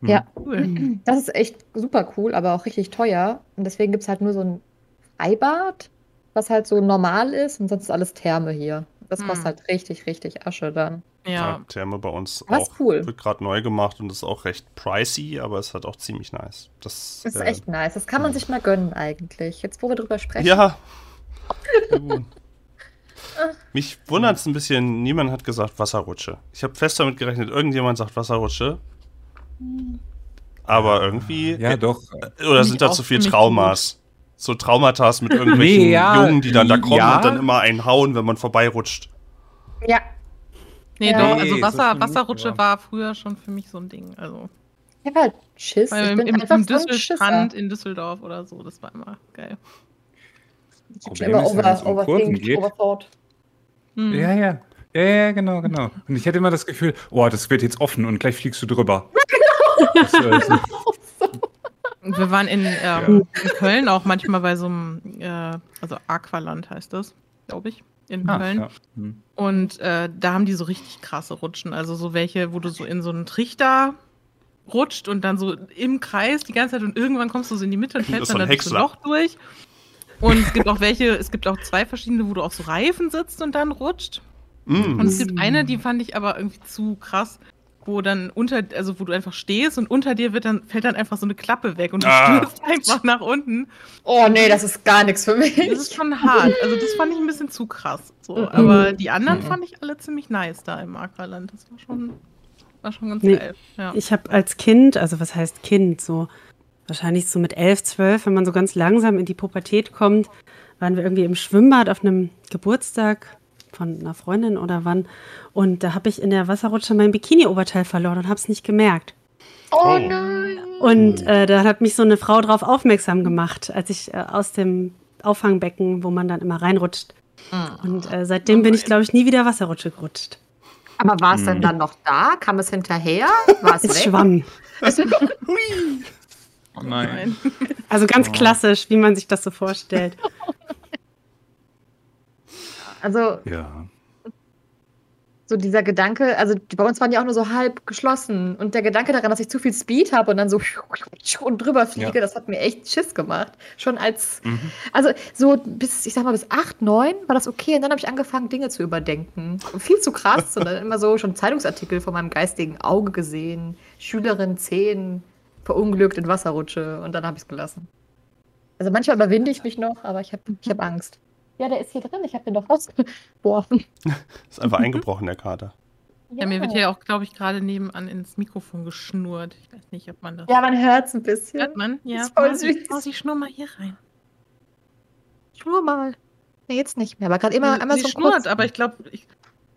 Mhm. Ja, cool. Das ist echt super cool, aber auch richtig teuer. Und deswegen gibt es halt nur so ein Freibad, was halt so normal ist und sonst ist alles Therme hier. Das kostet hm. halt richtig, richtig Asche dann. Ja. ja Therme bei uns Was auch cool. wird gerade neu gemacht und ist auch recht pricey, aber es ist halt auch ziemlich nice. Das ist äh, echt nice. Das kann man sich mal gönnen eigentlich. Jetzt, wo wir drüber sprechen. Ja. Mich wundert es ein bisschen, niemand hat gesagt Wasserrutsche. Ich habe fest damit gerechnet, irgendjemand sagt Wasserrutsche. Aber irgendwie. Ja, doch. Oder sind da zu viel Traumas? So Traumata mit irgendwelchen Nee, ja, Jungen, die dann da kommen ja. und dann immer einen hauen, wenn man vorbeirutscht. Ja. Nee, Ja. doch, also so Wasser, nicht, Wasserrutsche war früher schon für mich so ein Ding. Also Ich hab halt Schiss. weil ich im, bin im, so Düsselstrand in Düsseldorf oder so, das war immer geil. Ich bin Problem immer ist, over, um overthinkt, overthought. Hm. Ja, ja. Ja, ja, genau, genau. Und ich hatte immer das Gefühl, oh, das wird jetzt offen und gleich fliegst du drüber. Das, äh, so- Und Wir waren in, ähm, in Köln auch manchmal bei so einem, äh, also Aqualand heißt das, glaube ich, in ah, Köln. ja. Hm. Und äh, da haben die so richtig krasse Rutschen. Also so welche, wo du so in so einen Trichter rutscht und dann so im Kreis die ganze Zeit und irgendwann kommst du so in die Mitte und Das fällst dann ein da durch so ein Häcksler. Loch durch. Und es gibt auch welche, es gibt auch zwei verschiedene, wo du auf so Reifen sitzt und dann rutscht. Und Mm. es gibt eine, die fand ich aber irgendwie zu krass, wo dann unter, also wo du einfach stehst und unter dir wird dann, fällt dann einfach so eine Klappe weg und du Ah. stürzt einfach nach unten. Oh nee, das ist gar nichts für mich. Das ist schon hart. Also das fand ich ein bisschen zu krass. So. Aber die anderen fand ich alle ziemlich nice da im Aqualand. Das war schon, war schon ganz Nee. geil. Ja. Ich habe als Kind, also was heißt Kind, so wahrscheinlich so mit elf, zwölf, wenn man so ganz langsam in die Pubertät kommt, waren wir irgendwie im Schwimmbad auf einem Geburtstag von einer Freundin oder wann. Und da habe ich in der Wasserrutsche mein Bikini-Oberteil verloren und habe es nicht gemerkt. Oh nein. Und äh, da hat mich so eine Frau drauf aufmerksam gemacht, als ich äh, aus dem Auffangbecken, wo man dann immer reinrutscht. Und äh, seitdem bin ich, glaube ich, nie wieder Wasserrutsche gerutscht. Aber war es denn dann noch da? Kam es hinterher? War es Es schwamm. Oh nein. Also ganz klassisch, wie man sich das so vorstellt. Also Ja. so dieser Gedanke, also die, bei uns waren ja auch nur so halb geschlossen und der Gedanke daran, dass ich zu viel Speed habe und dann so und drüber fliege, Ja. das hat mir echt Schiss gemacht. Schon als, Mhm. also so bis, ich sag mal, bis acht, neun war das okay und dann habe ich angefangen, Dinge zu überdenken. Viel zu krass und dann immer so schon Zeitungsartikel von meinem geistigen Auge gesehen. Schülerin 10 verunglückt in Wasserrutsche und dann habe ich es gelassen. Also manchmal überwinde ich mich noch, aber ich habe ich hab Angst. Ja, der ist hier drin, ich habe den doch rausgeworfen. Ist einfach eingebrochen, der Kater. Ja, mir wird ja auch, glaube ich, gerade nebenan ins Mikrofon geschnurrt. Ich weiß nicht, ob man das. Ja, man hört es ein bisschen. Hört man? Ja. ist voll süß. Mausi, schnurr mal hier rein. Schnur mal. Nee, jetzt nicht mehr, aber gerade immer sie einmal sie so schnurrt, kurz. aber ich glaube, ich,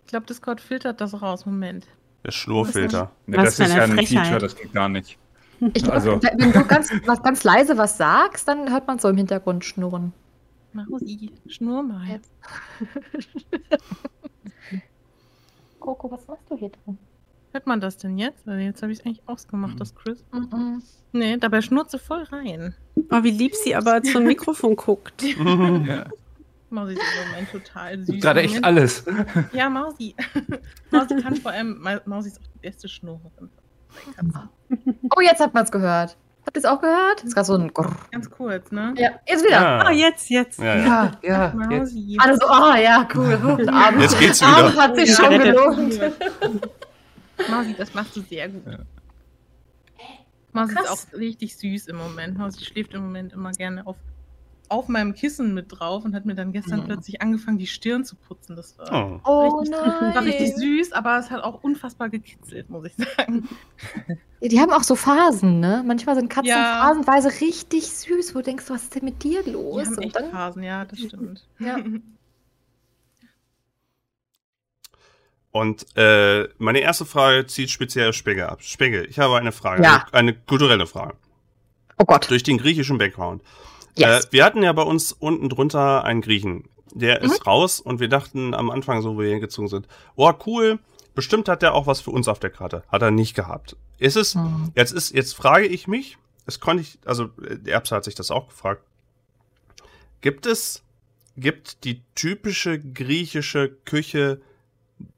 ich glaub, Discord filtert das raus. Moment. Der Schnurfilter. Ne, Was das ist eine ja ein Frechheit. Feature, das geht gar nicht. Ich, Also- Wenn du ganz, was, ganz leise was sagst, dann hört man so im Hintergrund schnurren. Mausi, schnurr mal. Jetzt. Coco, was machst du hier drin? Hört man das denn jetzt? Also jetzt habe ich es eigentlich ausgemacht, Mhm. das Chris. Mhm. Nee, dabei schnurrt sie voll rein. Oh, wie lieb sie aber zum Mikrofon guckt. Ja. Mausi ist im Moment total süß. Gerade echt Moment- alles. Ja, Mausi. Mausi kann vor allem, Ma- Mausi ist auch die beste Schnurrerin. Oh, jetzt hat man es gehört. Habt ihr es auch gehört? Das ist gerade so ein Grrr. Ganz kurz, ne? Ja, jetzt wieder. Ah, Oh, jetzt, jetzt. ja, ja. Ja, ja. Jetzt. Alle so, oh ja, cool. Abend, Jetzt geht's wieder. hat sich Ja, schon gelohnt. Mausi, das machst du sehr gut. Ja. Mausi ist auch richtig süß im Moment. Mausi schläft im Moment immer gerne auf, auf meinem Kissen mit drauf und hat mir dann gestern Mhm. plötzlich angefangen, die Stirn zu putzen. Das war, Oh. Oh richtig, nein. war richtig süß, aber es hat auch unfassbar gekitzelt, muss ich sagen. Ja, die haben auch so Phasen, ne? Manchmal sind Katzen Ja. phasenweise richtig süß, wo du denkst, was ist denn mit dir Die los? haben Und echt dann, Phasen, ja, das stimmt. Ja. Und äh, meine erste Frage zieht speziell Spegel ab. Spegel, ich habe eine Frage, Ja. eine, eine kulturelle Frage. oh Gott. Durch den griechischen Background. Yes. Äh, wir hatten ja bei uns unten drunter einen Griechen. Der Mhm. ist raus und wir dachten am Anfang, so wie wir hingezogen sind, oh cool, bestimmt hat der auch was für uns auf der Karte. Hat er nicht gehabt. Ist es, Hm. jetzt ist, jetzt frage ich mich, das konnte ich, also äh, der Erbse hat sich das auch gefragt. Gibt es, gibt die typische griechische Küche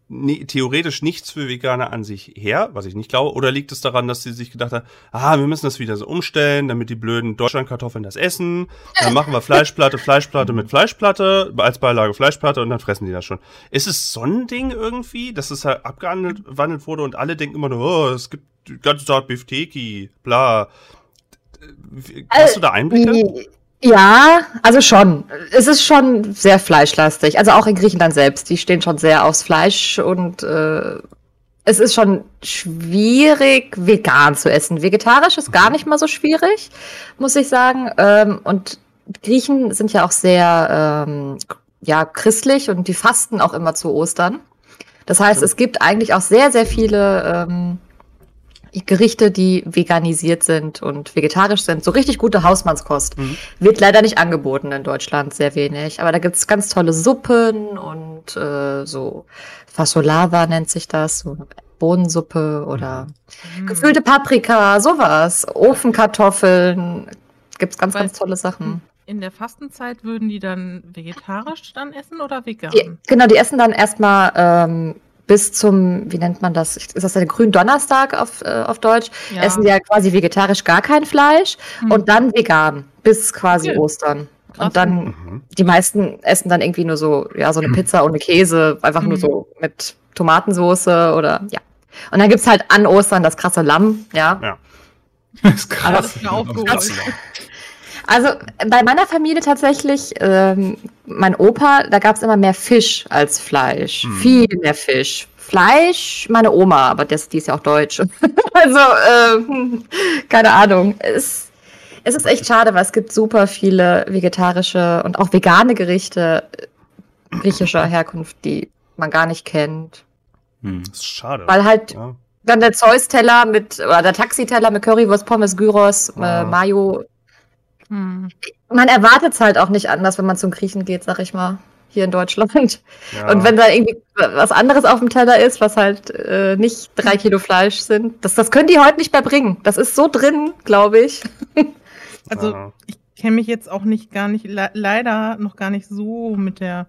ni- theoretisch nichts für Veganer an sich her, was ich nicht glaube, oder liegt es daran, dass sie sich gedacht haben, ah, wir müssen das wieder so umstellen, damit die blöden Deutschlandkartoffeln das essen, dann machen wir Fleischplatte, Fleischplatte mit Fleischplatte, als Beilage Fleischplatte und dann fressen die das schon. Ist es so ein Ding irgendwie, dass es halt abgewandelt wandelt wurde und alle denken immer nur, oh, es gibt die ganze Tag Beefsteaky, bla. Hast du da Einblicke? Ja, also schon. Es ist schon sehr fleischlastig. Also auch in Griechenland selbst. Die stehen schon sehr aufs Fleisch und äh, es ist schon schwierig, vegan zu essen. Vegetarisch ist gar nicht mal so schwierig, muss ich sagen. Ähm, und Griechen sind ja auch sehr ähm, ja, christlich und die fasten auch immer zu Ostern. Das heißt, es gibt eigentlich auch sehr, sehr viele ähm, Gerichte, die veganisiert sind und vegetarisch sind. So richtig gute Hausmannskost. Mhm. Wird leider nicht angeboten in Deutschland, sehr wenig. Aber da gibt's ganz tolle Suppen und äh, so Fasolava nennt sich das, so Bohnensuppe oder mhm. gefüllte Paprika, sowas. Ofenkartoffeln. Gibt's ganz, Weil ganz tolle Sachen. In der Fastenzeit würden die dann vegetarisch dann essen oder vegan? Die, genau, die essen dann erstmal ähm, bis zum, wie nennt man das? Ist das der Gründonnerstag auf, äh, auf Deutsch? Ja. Essen die ja quasi vegetarisch gar kein Fleisch hm. und dann vegan bis quasi okay. Ostern. Krass. Und dann, mhm. die meisten essen dann irgendwie nur so, ja, so eine Pizza ohne Käse, einfach mhm. nur so mit Tomatensoße oder, ja. Und dann gibt's halt an Ostern das krasse Lamm, ja. Ja. Das ist krass. Das ist also bei meiner Familie tatsächlich, ähm, mein Opa, da gab es immer mehr Fisch als Fleisch. Hm. Viel mehr Fisch. Fleisch, meine Oma, aber das, die ist ja auch deutsch. also, äh, keine Ahnung. Es, es ist echt schade, weil es gibt super viele vegetarische und auch vegane Gerichte äh, griechischer Herkunft, die man gar nicht kennt. Hm. Das ist schade. Weil halt ja. dann der Zeus-Teller mit, oder der Taxiteller mit Currywurst, Pommes, Gyros, äh, Mayo hm. Man erwartet es halt auch nicht anders, wenn man zum Griechen geht, sag ich mal, hier in Deutschland. Ja. Und wenn da irgendwie was anderes auf dem Teller ist, was halt äh, nicht drei Kilo Fleisch sind, das, das können die heute nicht mehr bringen. Das ist so drin, glaube ich. Also ja. ich kenne mich jetzt auch nicht gar nicht, le leider noch gar nicht so mit der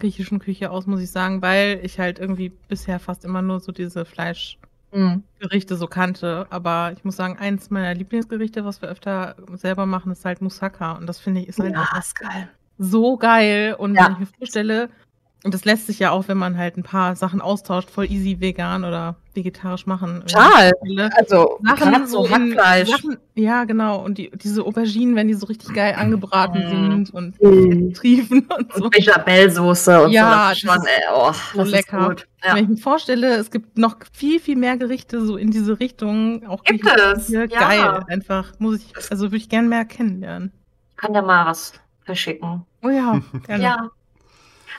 griechischen Küche aus, muss ich sagen, weil ich halt irgendwie bisher fast immer nur so diese Fleisch mhm. Gerichte so kannte. Aber ich muss sagen, eins meiner Lieblingsgerichte, was wir öfter selber machen, ist halt Moussaka. Und das finde ich ist halt ja, ist geil. so geil. Und ja. wenn ich mir vorstelle, und das lässt sich ja auch, wenn man halt ein paar Sachen austauscht, voll easy vegan oder vegetarisch machen. Total. Also Sachen so Hackfleisch. Sachen, ja, genau. Und die, diese Auberginen, wenn die so richtig geil angebraten mm. sind und mm. triefen und so. Und Bechamelsoße und ja, so. Das schon, ey, oh, so das lecker. Ja. Wenn ich mir vorstelle, es gibt noch viel, viel mehr Gerichte so in diese Richtung. Auch gibt es? Ja. Geil, einfach. Muss ich, also würde ich gerne mehr kennenlernen. Kann ja mal was verschicken. Oh ja, gerne. ja.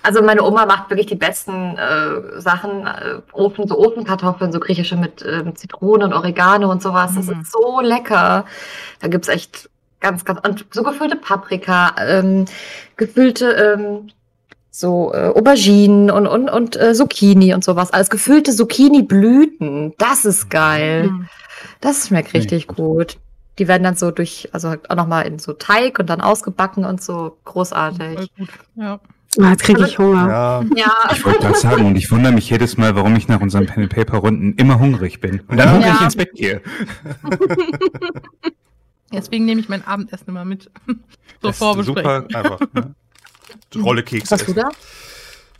Also meine Oma macht wirklich die besten äh, Sachen, äh, Ofen, so Ofenkartoffeln, so griechische mit äh, Zitrone und Oregano und sowas. Mhm. Das ist so lecker. Da gibt's echt ganz, ganz, und so gefüllte Paprika, ähm, gefüllte ähm, so äh, Auberginen und, und, und äh, Zucchini und sowas. Alles gefüllte Zucchini-Blüten. Das ist geil. Mhm. Das schmeckt richtig gut. gut. Die werden dann so durch, also auch nochmal in so Teig und dann ausgebacken und so großartig. Ja. Ah, jetzt kriege ich Hunger. Ja. ja. Ich wollte gerade sagen, und ich wundere mich jedes Mal, warum ich nach unseren Pen Paper Runden immer hungrig bin und dann ja. hungrig ins Bett gehe. Deswegen nehme ich mein Abendessen immer mit. so vorbesprechen. Super einfach. Ne? Rolle Kekse. Was hast du da?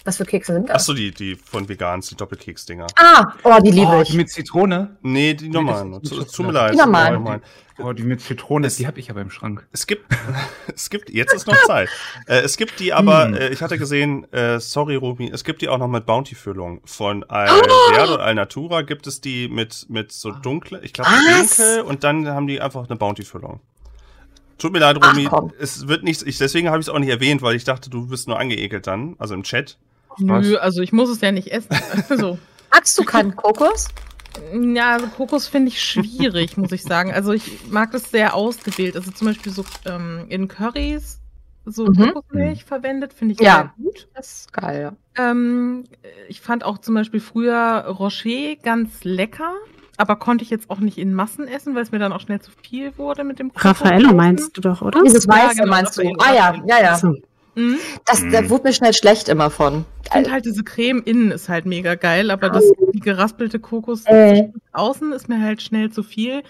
Was für Kekse sind das? Achso, die, die von Vegans, die Doppelkeks-Dinger. Ah, oh, die liebe oh, ich. Die mit Zitrone? Nee, die normalen. Tut mir leid. Die normalen. Oh, die mit Zitrone, es, die habe ich aber im Schrank. Es gibt, es gibt, jetzt ist noch Zeit. äh, es gibt die aber, hm. äh, ich hatte gesehen, äh, sorry Ruby, es gibt die auch noch mit Bounty-Füllung. Von Alverde oh. Alnatura gibt es die mit, mit so dunkle, ich glaube dunkel und dann haben die einfach eine Bounty-Füllung. Tut mir leid, Romy, es wird nichts, ich, deswegen habe ich es auch nicht erwähnt, weil ich dachte, du bist nur angeekelt dann, also im Chat. Nö, also ich muss es ja nicht essen. Also. Magst du keinen Kokos? Ja, also Kokos finde ich schwierig, muss ich sagen. Also ich mag das sehr ausgewählt. Also zum Beispiel so ähm, in Currys so mhm. Kokosmilch mhm. verwendet, finde ich ja. sehr gut. Das ist geil, ja. Ähm, ich fand auch zum Beispiel früher Rocher ganz lecker, aber konnte ich jetzt auch nicht in Massen essen, weil es mir dann auch schnell zu viel wurde mit dem Kokos. Raffaello meinst du doch, oder? Dieses Weiße ja, genau, meinst du? Ah ja, ja, ja. So. Mhm. Das, da mhm. wurde mir schnell schlecht immer von. Ich finde halt diese Creme innen ist halt mega geil, aber das, geraspelte Kokos äh. außen ist mir halt schnell zu viel.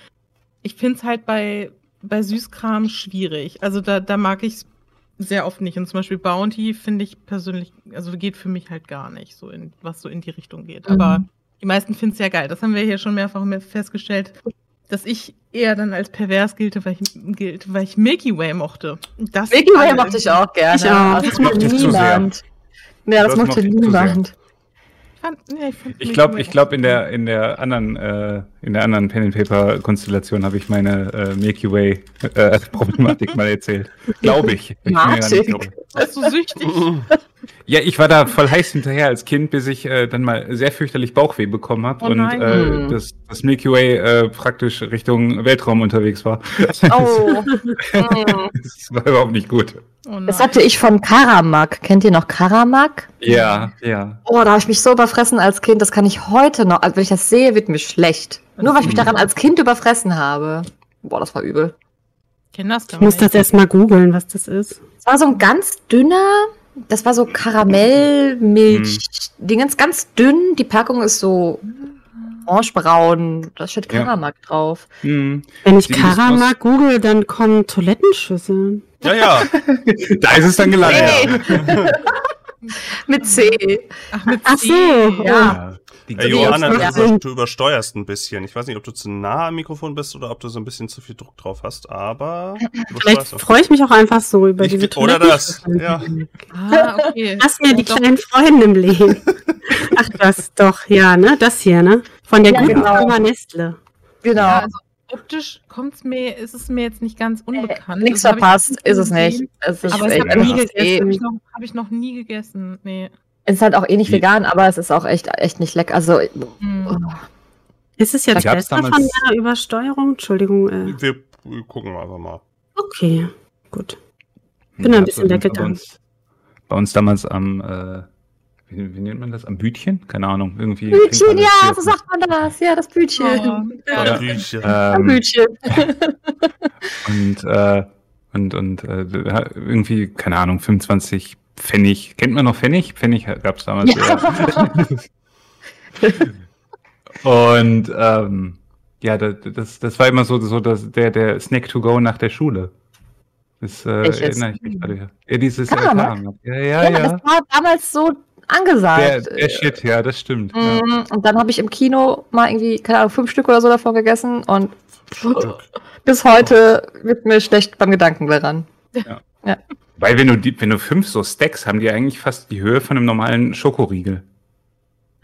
Ich finde es halt bei, bei Süßkram schwierig. Also da, da mag ich es sehr oft nicht. Und zum Beispiel Bounty finde ich persönlich, also geht für mich halt gar nicht, so in, was so in die Richtung geht. Mhm. Aber die meisten finden es ja geil. Das haben wir hier schon mehrfach festgestellt. dass ich eher dann als pervers gilte, weil ich, gilt, weil ich Milky Way mochte. Das Milky Way mochte ich auch gerne. Ich auch. Das Das mochte mochte ich zu sehr. niemand. Ja, das Das mochte niemand. Fand, ja, ich fand Ich glaube, ich glaube in der in der anderen äh, in der anderen Pen and Paper Konstellation habe ich meine äh, Milky Way äh, Problematik mal erzählt. Glaube ich. ich. Warst du süchtig? Ja, ich war da voll heiß hinterher als Kind, bis ich äh, dann mal sehr fürchterlich Bauchweh bekommen habe Oh und äh, Mhm. das, das Milky Way äh, praktisch Richtung Weltraum unterwegs war. Oh. Das war überhaupt nicht gut. Oh. Das hatte ich von Karamak. Kennt ihr noch Karamak? Ja, ja. Oh, da habe ich mich so überfressen als Kind. Das kann ich heute noch. Also wenn ich das sehe, wird mir schlecht. Nur weil ich mich daran als Kind überfressen habe. Boah, das war übel. Ich kenn das gar Ich muss nicht. das erstmal googeln, was das ist. Es war so ein ganz dünner, das war so Karamellmilch, Dingens, ganz dünn. Die Packung ist so orangebraun. Da steht Ja. Karamak drauf. Hm. Wenn ich Karamak google, dann kommen Toilettenschüsseln. Ja, ja. Da ist es dann gelandet. Mit C. Ach, mit Ach C. so, Ja. Die Ey, Nee, Johanna, ja. du, über, du übersteuerst ein bisschen. Ich weiß nicht, ob du zu nah am Mikrofon bist oder ob du so ein bisschen zu viel Druck drauf hast, aber Vielleicht freue ich mich auch einfach so über Ich- diese oder das, ja. Ah, okay. Lass mir die Doch, kleinen Freunde im Leben. Ach, das doch, ja, ne? Das hier, ne? Von der Ja, guten genau. Firma Nestle. Genau. Ja, also optisch kommt's mir, ist es mir jetzt nicht ganz unbekannt. Nichts Das hab ich verpasst ist es nicht. Es ist, Aber es echt hat nie einfach gegessen. eh- Habe ich, noch- hab ich noch nie gegessen. Nee. Es ist halt auch eh nicht Wie- vegan, aber es ist auch echt, echt nicht lecker. Also, Hm. oh, Ist es jetzt besser von der Übersteuerung? Entschuldigung. Äh, Wir gucken einfach mal. okay, gut. Bin da ein bisschen bei weggegangen. uns, bei uns damals am, äh, wie, wie nennt man das? Am Bütchen? Keine Ahnung. Irgendwie. Bütchen, ja, so sagt man das. Ja, das Bütchen. Oh, Ja. ja. Ein Ähm, Bütchen. und äh, und, und äh, irgendwie, keine Ahnung, 25 Pfennig. Kennt man noch Pfennig? Pfennig gab es damals. Ja. und ähm, ja, das, das, das war immer so, so dass der, der Snack to go nach der Schule. Das äh, erinnere ich mich gerade. Ja, dieses äh, Karamak? Karamak. Ja, ja, Ja, ja. das war damals so angesagt. Der, der Shit, ja, das stimmt. Ja. Mm, Und dann habe ich im Kino mal irgendwie, keine Ahnung, fünf Stück oder so davon gegessen und bis heute wird mir schlecht beim Gedanken daran. Weil wenn du die, wenn du fünf so Stacks haben die eigentlich fast die Höhe von einem normalen Schokoriegel.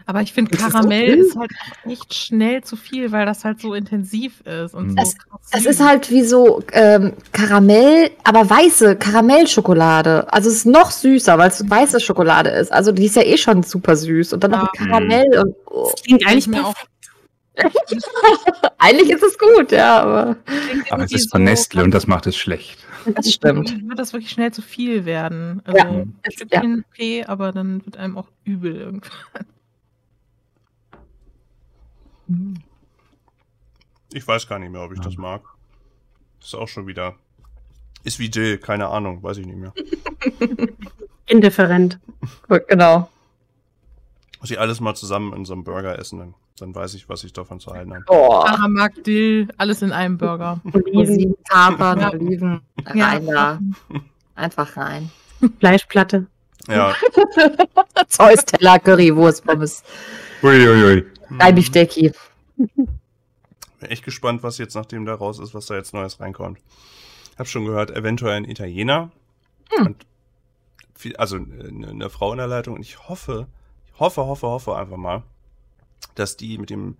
Aber ich finde, das Karamell ist halt auch echt schnell zu viel, weil das halt so intensiv ist. Und Mhm. so Das- ist halt wie so ähm, Karamell, aber weiße Karamellschokolade. Also es ist noch süßer, weil es weiße Schokolade ist. Also die ist ja eh schon super süß. Und dann noch mit Ja. Karamell und oh. Das klingt eigentlich mir perfekt. eigentlich ist es gut, ja, aber Aber es ist von so- Nestle und das macht es schlecht. Das stimmt. Dann wird das wirklich schnell zu viel werden. Also Ja, ein Stückchen okay, aber dann wird einem auch übel irgendwann. Ich weiß gar nicht mehr, ob ich das mag. Ist auch schon wieder. Ist wie Jill, keine Ahnung, weiß ich nicht mehr. Indifferent. Gut, genau. Muss ich alles mal zusammen in so einem Burger essen, dann, dann weiß ich, was ich davon zu halten habe. Oh. Karamak, Dill, alles in einem Burger. Oliven, Kapern, Ja. Oliven. Ja. Rein da. Einfach rein. Fleischplatte. Ja. Zeus, Teller, Currywurst, Pommes, Uiuiui. ein Beefsteaky. Bin echt gespannt, was jetzt, nachdem da raus ist, was da jetzt Neues reinkommt. Hab schon gehört, eventuell ein Italiener. Hm. Und viel, also eine, eine Frau in der Leitung. Und ich hoffe, ich hoffe, hoffe, hoffe einfach mal, dass die mit dem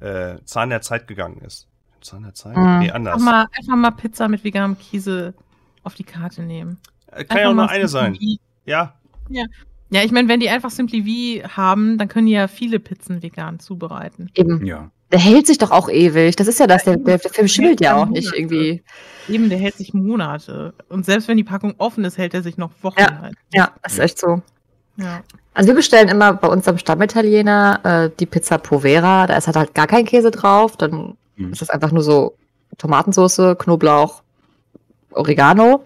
äh, Zahn der Zeit gegangen ist. Zahn der Zeit? Hm. Nee, anders. Einfach mal, einfach mal Pizza mit veganem Käse auf die Karte nehmen. Äh, Kann ja Einfach auch nur eine sein. Simply Ja. Ja, ich meine, wenn die einfach Simply V haben, dann können die ja viele Pizzen vegan zubereiten. Eben. Ja. Der hält sich doch auch ewig. Das ist ja das. Der, der, der Film schimmelt ja auch nicht irgendwie. Eben, der hält sich Monate. Und selbst wenn die Packung offen ist, hält er sich noch Wochen Ja. halt. Ja, das ist echt so. Ja. Also wir bestellen immer bei uns am Stammitaliener äh, die Pizza Povera. Da ist halt, halt gar kein Käse drauf. Dann Mhm. ist das einfach nur so Tomatensauce, Knoblauch, Oregano.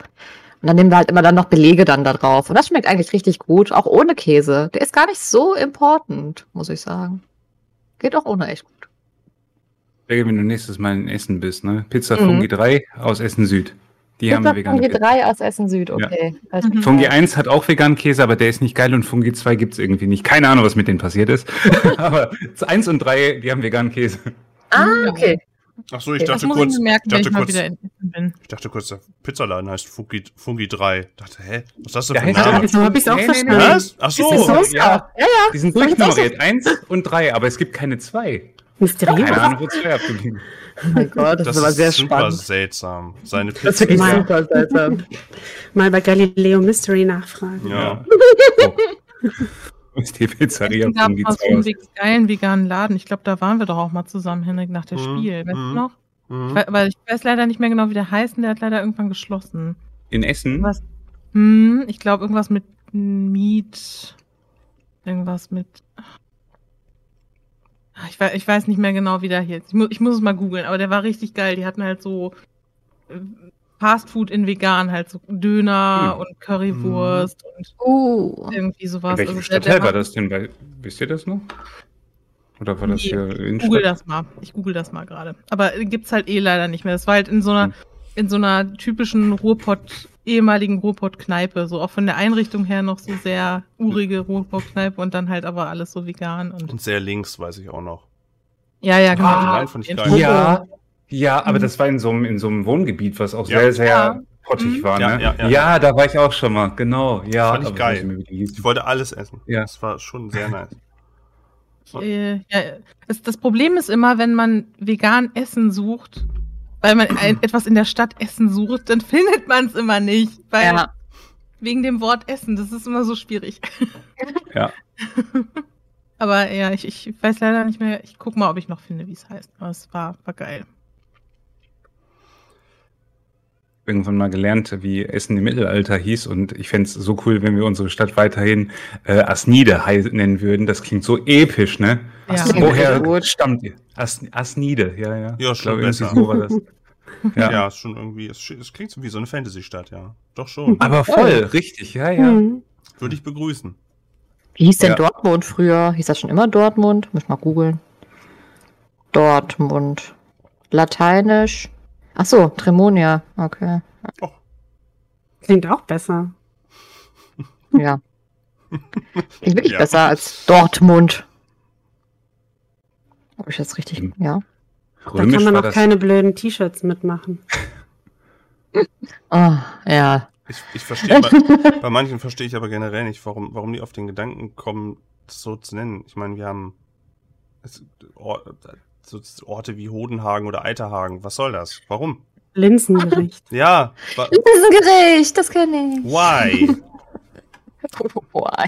Und dann nehmen wir halt immer dann noch Belege dann da drauf. Und das schmeckt eigentlich richtig gut, auch ohne Käse. Der ist gar nicht so important, muss ich sagen. Geht auch ohne echt gut. Wenn du nächstes Mal in Essen bist, ne? Pizza Mhm. Fungi 3 aus Essen Süd. Die haben Pizza vegane Fungi Pizza. 3 aus Essen Süd, okay. Weiß Mhm. Fungi 1 hat auch veganen Käse, aber der ist nicht geil und Fungi 2 gibt's irgendwie nicht. Keine Ahnung, was mit denen passiert ist. aber 1 und 3, die haben veganen Käse. Ah, okay. Ach so, ich Okay, Das dachte kurz, ich merken, ich wenn dachte ich kurz, ich dachte kurz, der Pizzaladen heißt Fungi, Fungi 3. Dachte, hä, was ist das denn für ein heißt Name? so hab ich's auch verstanden. Was? Ach so. Das ist so. ja, Ja, die sind durchnummeriert. Eins und drei, aber es gibt keine zwei. Mysteriös. Keine Ahnung, wo zwei abgeblieben. Oh mein Gott, das, Das ist aber sehr ist super spannend. seltsam. Seine Das ist Pizza. wirklich Mal. super seltsam. Mal bei Galileo Mystery nachfragen. Ja. Wo ist die Pizzeria Es gab aus? wirklich geilen veganen Laden. Ich glaube, da waren wir doch auch mal zusammen, Henrik, nach dem Mhm, Spiel. Weißt mhm. du noch? Mhm. Ich weiß, aber ich weiß leider nicht mehr genau, wie der heißt. und Der hat leider irgendwann geschlossen. In Essen? Was? Hm, ich glaube, irgendwas mit Meat. Irgendwas mit. Ah, Ich weiß, ich weiß nicht mehr genau, wie der hier ist. Ich, mu ich muss es mal googeln, aber der war richtig geil. Die hatten halt so äh, Fastfood in vegan, halt so Döner Hm. und Currywurst und Uh. irgendwie In sowas. welchem Also der- der Stadtteil war hat- das denn? Bei, wisst ihr das noch? Oder war das Nee, hier in Ich google das mal. Ich google das mal gerade. Aber gibt's halt eh leider nicht mehr. Das war halt in so einer, Hm. in so einer typischen Ruhrpott, ehemaligen Ruhrpott-Kneipe. So auch von der Einrichtung her noch so sehr urige Ruhrpott-Kneipe und dann halt aber alles so vegan und. Und sehr links, weiß ich auch noch. Ja, ja, genau. Ah, ich geil. Ja, ja, aber Mhm. das war in so einem, in so einem Wohngebiet, was auch Ja. sehr, sehr Ja. pottig Mhm. war. Ja, Ne? ja, Ja, ja. da war ich auch schon mal, genau. Ja, Fand ich aber geil. hieß. Ich wollte alles essen. Ja. Das war schon sehr nice. Äh, ja, das, das Problem ist immer, wenn man vegan Essen sucht, weil man ein, etwas in der Stadt Essen sucht, dann findet man es immer nicht. Weil Ja. Wegen dem Wort Essen, das ist immer so schwierig. Ja. Aber ja, ich, ich weiß leider nicht mehr. Ich guck mal, ob ich noch finde, wie es heißt. Aber es war, war geil. Irgendwann mal gelernt, wie Essen im Mittelalter hieß und ich fände es so cool, wenn wir unsere Stadt weiterhin äh, Asnide nennen würden. Das klingt so episch, ne? Ja. Klingt Woher stammt ihr? As Asnide, ja, ja. Ja, Ich schon glaube, irgendwie besser. so war das. Ja, Ja. ist schon irgendwie, es, es klingt so wie so eine Fantasy-Stadt, ja. Doch schon. Aber voll, richtig, ja, ja. Mhm. Würde ich begrüßen. Wie hieß denn Ja. Dortmund früher? Hieß das schon immer Dortmund? Muss ich mal googeln. Dortmund. Lateinisch. Ach so, Tremonia. Okay. Klingt auch besser. Ja. Klingt wirklich Ja. besser als Dortmund. Ob ich das richtig. Hm. Ja. Da Römisch kann man auch das. keine blöden T-Shirts mitmachen. Oh, ja. Ich, ich verstehe, bei, bei manchen verstehe ich aber generell nicht, warum, warum die auf den Gedanken kommen, das so zu nennen. Ich meine, wir haben es, Or, so Orte wie Hodenhagen oder Eiterhagen. Was soll das? Warum? Linsengericht. Ja, wa- Das ist ein Gericht, das kenne ich. why? Why?